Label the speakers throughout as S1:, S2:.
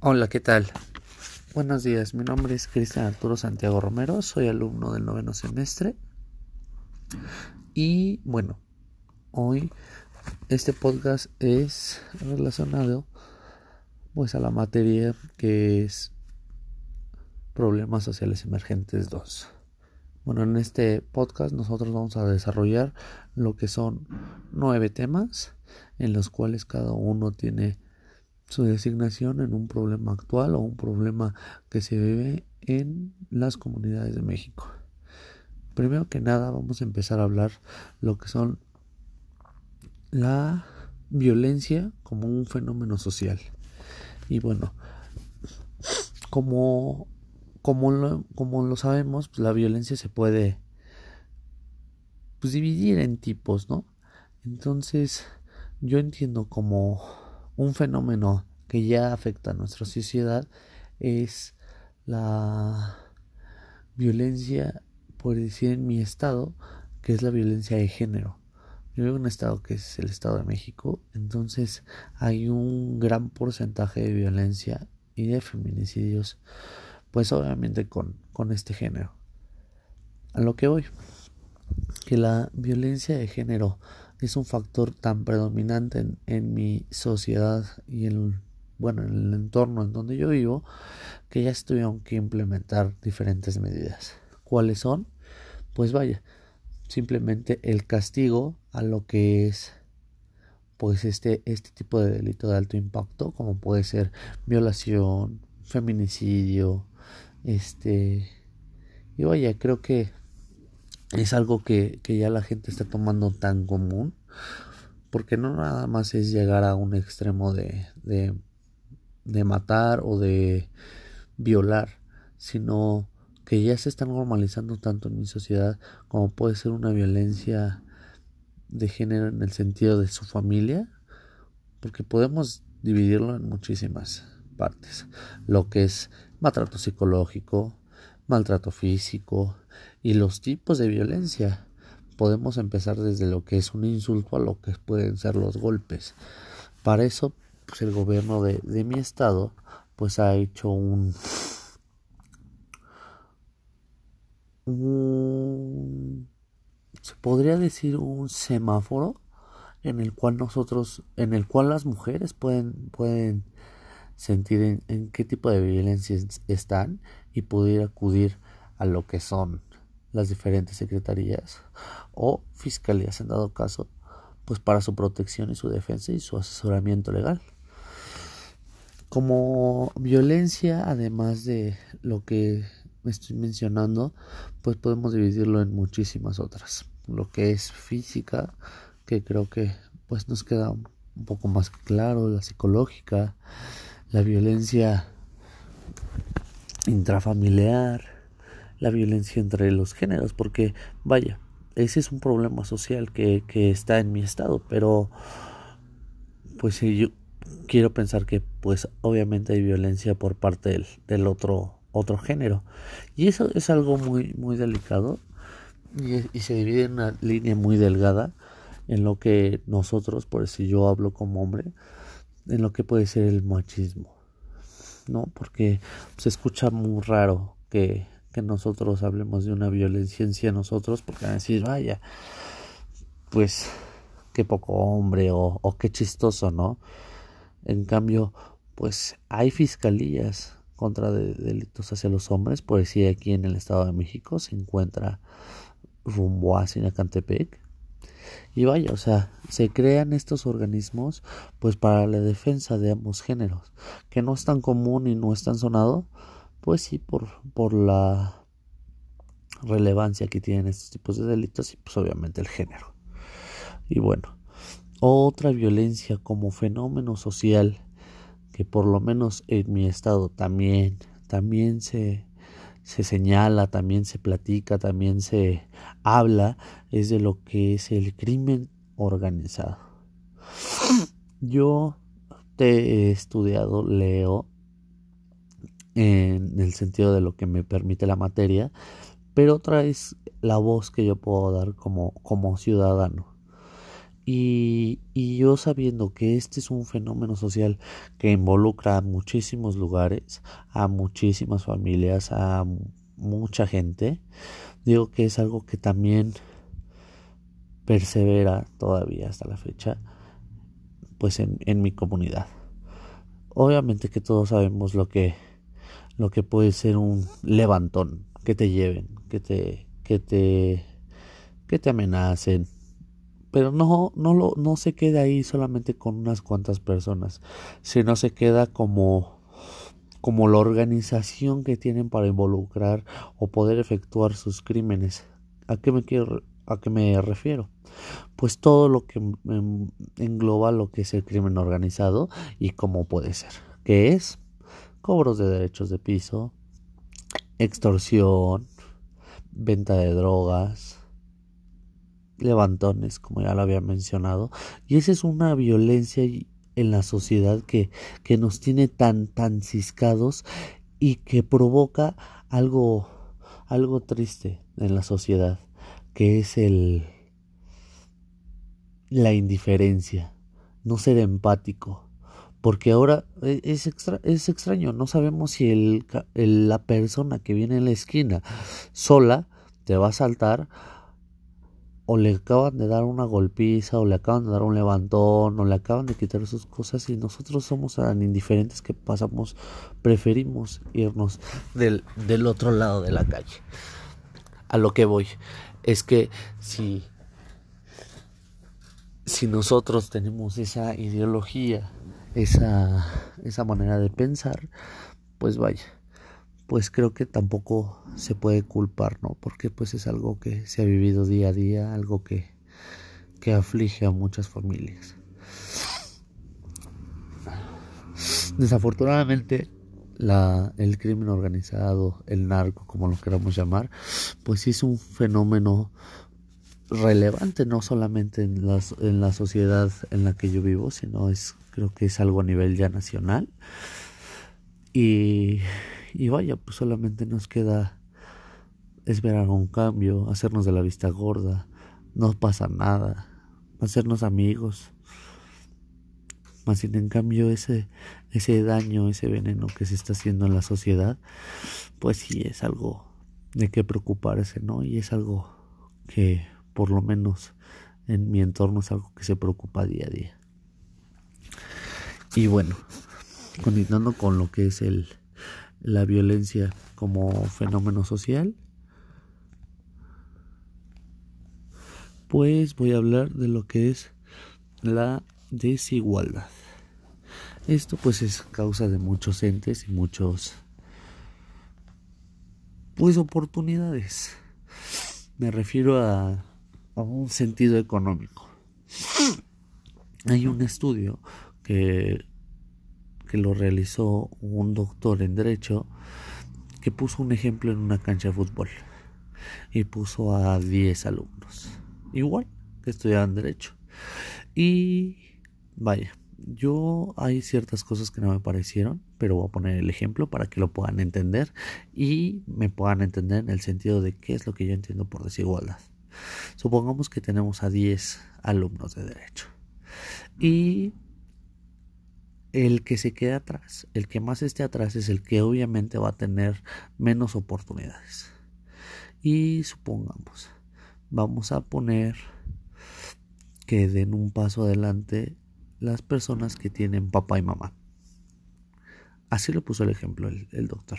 S1: Hola, ¿qué tal? Buenos días, mi nombre es Cristian Arturo Santiago Romero, soy alumno del noveno semestre y bueno, hoy este podcast es relacionado pues a la materia que es Problemas Sociales Emergentes 2. Bueno, en este podcast nosotros vamos a desarrollar lo que son nueve temas en los cuales cada uno tiene su designación en un problema actual o un problema que se vive en las comunidades de México. Primero que nada vamos a empezar a hablar lo que son la violencia como un fenómeno social. Y bueno, como, como, lo, como lo sabemos, pues la violencia se puede pues, dividir en tipos, ¿no? Entonces, yo entiendo como un fenómeno que ya afecta a nuestra sociedad es la violencia, por decir en mi estado, que es la violencia de género. Yo vivo en un estado que es el estado de México, entonces hay un gran porcentaje de violencia y de feminicidios, pues obviamente con, con este género. A lo que voy, que la violencia de género es un factor tan predominante en, mi sociedad y en, bueno, en el entorno en donde yo vivo que ya se tuvieron que implementar diferentes medidas. ¿Cuáles son? Pues vaya, simplemente el castigo a lo que es pues este, este tipo de delito de alto impacto, como puede ser violación, feminicidio, este, y vaya, creo que es algo que, ya la gente está tomando tan común porque no nada más es llegar a un extremo de, de, de, matar o de violar, sino que ya se está normalizando tanto en mi sociedad como puede ser una violencia de género en el sentido de su familia, porque podemos dividirlo en muchísimas partes, lo que es maltrato psicológico, maltrato físico y los tipos de violencia. Podemos empezar desde lo que es un insulto a lo que pueden ser los golpes. Para eso, pues el gobierno de, de mi estado, pues ha hecho un, un se podría decir un semáforo en el cual nosotros, en el cual las mujeres pueden, pueden sentir en, qué tipo de violencia están y poder acudir a lo que son las diferentes secretarías o fiscalías en dado caso, pues para su protección y su defensa y su asesoramiento legal. Como violencia, además de lo que estoy mencionando, pues podemos dividirlo en muchísimas otras. Lo que es física, que creo que pues nos queda un poco más claro, la psicológica, la violencia intrafamiliar, la violencia entre los géneros, porque vaya, ese es un problema social que, que está en mi estado, pero pues yo quiero pensar que pues obviamente hay violencia por parte del, del otro otro género. Y eso es algo muy muy delicado y, y, se divide en una línea muy delgada en lo que nosotros por si yo hablo como hombre en lo que puede ser el machismo, ¿no? Porque se escucha muy raro que, que nosotros hablemos de una violencia en nosotros, porque van a decir, vaya, pues qué poco hombre o, qué chistoso, ¿no? En cambio, pues hay fiscalías contra de, delitos hacia los hombres, por decir aquí en el Estado de México se encuentra rumbo a Sinacantepec y vaya, o sea, se crean estos organismos pues para la defensa de ambos géneros, que no es tan común y no es tan sonado, pues sí por, por la relevancia que tienen estos tipos de delitos y pues obviamente el género. Y bueno, otra violencia como fenómeno social que por lo menos en mi estado también también se se señala, también se platica, también se habla, es de lo que es el crimen organizado. Yo te he estudiado, leo, en el sentido de lo que me permite la materia, pero otra es la voz que yo puedo dar como, como ciudadano. Y, yo sabiendo que este es un fenómeno social que involucra a muchísimos lugares, a muchísimas familias, a mucha gente, digo que es algo que también persevera todavía hasta la fecha, pues en, en mi comunidad. Obviamente que todos sabemos lo que, lo que puede ser un levantón, que te lleven, que te, que te, que te amenacen, pero no, no, lo, no se queda ahí solamente con unas cuantas personas, sino se queda como, como la organización que tienen para involucrar o poder efectuar sus crímenes. ¿A qué me quiero, a qué me refiero? Pues todo lo que engloba lo que es el crimen organizado y cómo puede ser, que es cobros de derechos de piso, extorsión, venta de drogas, levantones, como ya lo había mencionado, y esa es una violencia en la sociedad que, que nos tiene tan, tan ciscados y que provoca algo, algo triste en la sociedad, que es el, la indiferencia, no ser empático. Porque ahora e, es, extra, es extraño, no sabemos si el, la persona que viene en la esquina sola te va a saltar o le acaban de dar una golpiza, o le acaban de dar un levantón, o le acaban de quitar sus cosas y nosotros somos tan indiferentes que pasamos, preferimos irnos del, del otro lado de la calle. A lo que voy es que si, si nosotros tenemos esa ideología, esa, esa manera de pensar, pues vaya pues creo que tampoco se puede culpar, ¿no? Porque pues es algo que se ha vivido día a día, algo que, que aflige a muchas familias. Desafortunadamente, la, el crimen organizado, el narco, como lo queramos llamar, pues es un fenómeno relevante, no solamente en, en la sociedad en la que yo vivo, sino es, creo que es algo a nivel ya nacional. Y y vaya, pues solamente nos queda esperar un cambio, hacernos de la vista gorda, no pasa nada, hacernos amigos. Más sin en cambio ese, ese daño, ese veneno que se está haciendo en la sociedad, pues sí es algo de qué preocuparse, ¿no? Y es algo que por lo menos en mi entorno es algo que se preocupa día a día. Y bueno, continuando con lo que es el, la violencia como fenómeno social, pues voy a hablar de lo que es la desigualdad. Esto pues es causa de muchos entes y muchos pues oportunidades. Me refiero a, a un sentido económico. Hay un estudio que que lo realizó un doctor en derecho que puso un ejemplo en una cancha de fútbol y puso a 10 alumnos, igual que estudiaban derecho. Y vaya, yo hay ciertas cosas que no me parecieron, pero voy a poner el ejemplo para que lo puedan entender y me puedan entender en el sentido de qué es lo que yo entiendo por desigualdad. Supongamos que tenemos a 10 alumnos de derecho y el que se quede atrás, el que más esté atrás es el que obviamente va a tener menos oportunidades. Y supongamos, vamos a poner que den un paso adelante las personas que tienen papá y mamá. Así lo puso el ejemplo el, doctor.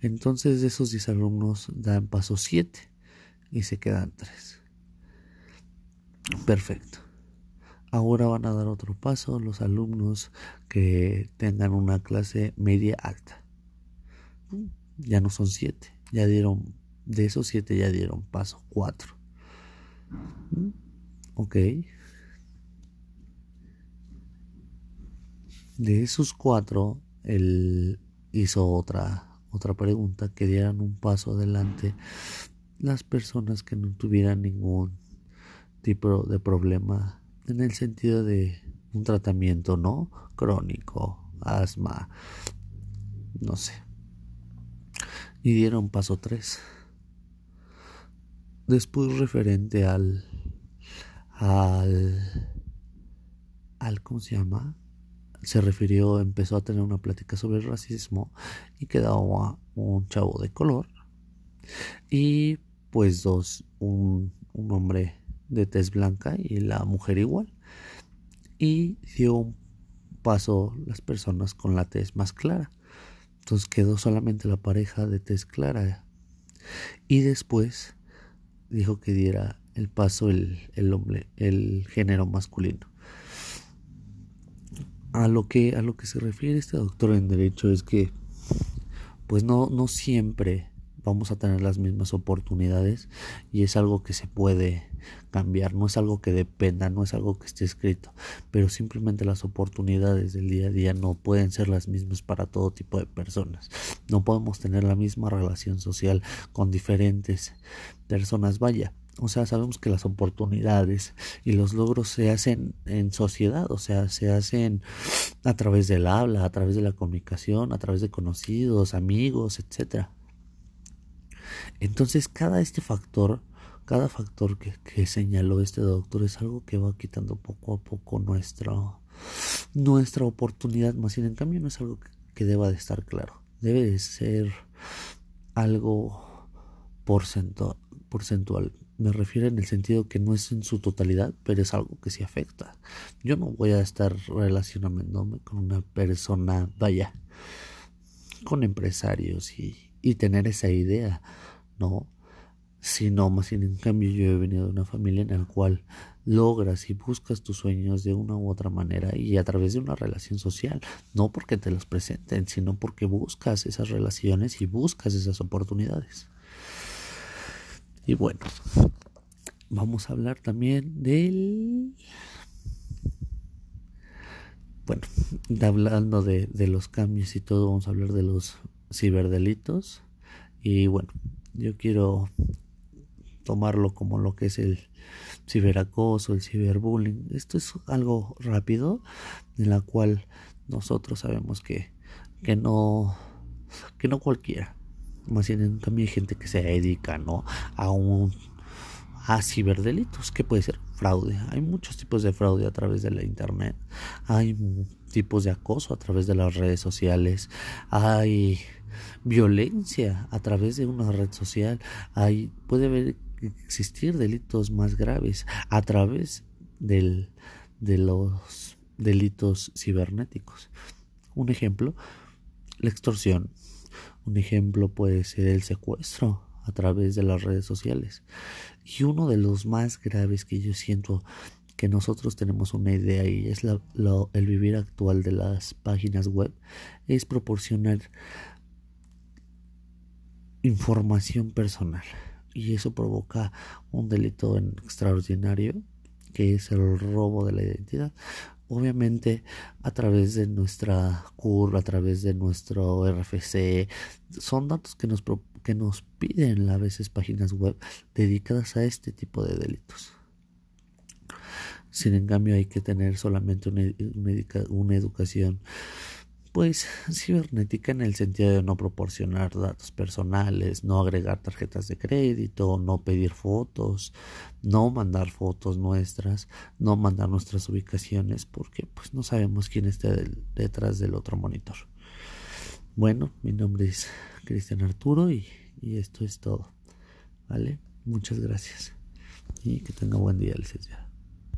S1: Entonces de esos 10 alumnos dan paso 7 y se quedan 3. Perfecto. Ahora van a dar otro paso los alumnos que tengan una clase media alta. Ya no son siete, ya dieron, de esos siete ya dieron paso cuatro. Ok. De esos cuatro, él hizo otra, otra pregunta, que dieran un paso adelante las personas que no tuvieran ningún tipo de problema en el sentido de un tratamiento no crónico, asma, no sé. Y dieron paso 3. Después referente al al, al ¿cómo se llama? Se refirió, empezó a tener una plática sobre el racismo y quedaba un chavo de color y pues dos, un, un hombre de tez blanca y la mujer igual. Y dio un paso las personas con la tez más clara. Entonces quedó solamente la pareja de tez clara. Y después dijo que diera el paso el, el hombre, el género masculino. A lo que a lo que se refiere este doctor en derecho es que pues no no siempre vamos a tener las mismas oportunidades y es algo que se puede cambiar, no es algo que dependa, no es algo que esté escrito, pero simplemente las oportunidades del día a día no pueden ser las mismas para todo tipo de personas. No podemos tener la misma relación social con diferentes personas, vaya. O sea, sabemos que las oportunidades y los logros se hacen en sociedad, o sea, se hacen a través del habla, a través de la comunicación, a través de conocidos, amigos, etcétera. Entonces, cada este factor, cada factor que, señaló este doctor es algo que va quitando poco a poco nuestra, nuestra oportunidad, más bien en cambio no es algo que, deba de estar claro, debe de ser algo porcentual. Me refiero en el sentido que no es en su totalidad, pero es algo que sí afecta. Yo no voy a estar relacionándome con una persona, vaya, con empresarios y, y tener esa idea no, sino más bien en cambio yo he venido de una familia en la cual logras y buscas tus sueños de una u otra manera y a través de una relación social, no porque te los presenten, sino porque buscas esas relaciones y buscas esas oportunidades. Y bueno, vamos a hablar también del... Bueno, hablando de, de los cambios y todo, vamos a hablar de los ciberdelitos. Y bueno, yo quiero tomarlo como lo que es el ciberacoso, el ciberbullying. Esto es algo rápido en la cual nosotros sabemos que, que no que no cualquiera. Más bien también hay gente que se dedica ¿no? a un a ciberdelitos, que puede ser fraude. Hay muchos tipos de fraude a través de la internet. Hay tipos de acoso a través de las redes sociales. Hay violencia a través de una red social, hay, puede haber, existir delitos más graves a través del, de los delitos cibernéticos. Un ejemplo, la extorsión. Un ejemplo puede ser el secuestro a través de las redes sociales. Y uno de los más graves que yo siento que nosotros tenemos una idea y es el vivir actual de las páginas web es proporcionar información personal. Y eso provoca un delito extraordinario que es el robo de la identidad. Obviamente a través de nuestra curva, a través de nuestro RFC son datos que nos que nos piden a veces páginas web dedicadas a este tipo de delitos. Sin en cambio hay que tener solamente una, una educación pues cibernética en el sentido de no proporcionar datos personales, no agregar tarjetas de crédito, no pedir fotos, no mandar fotos nuestras, no mandar nuestras ubicaciones porque pues no sabemos quién está detrás del otro monitor. Bueno, mi nombre es Cristian Arturo y, y esto es todo. ¿Vale? Muchas gracias. Y que tenga buen día, licenciado.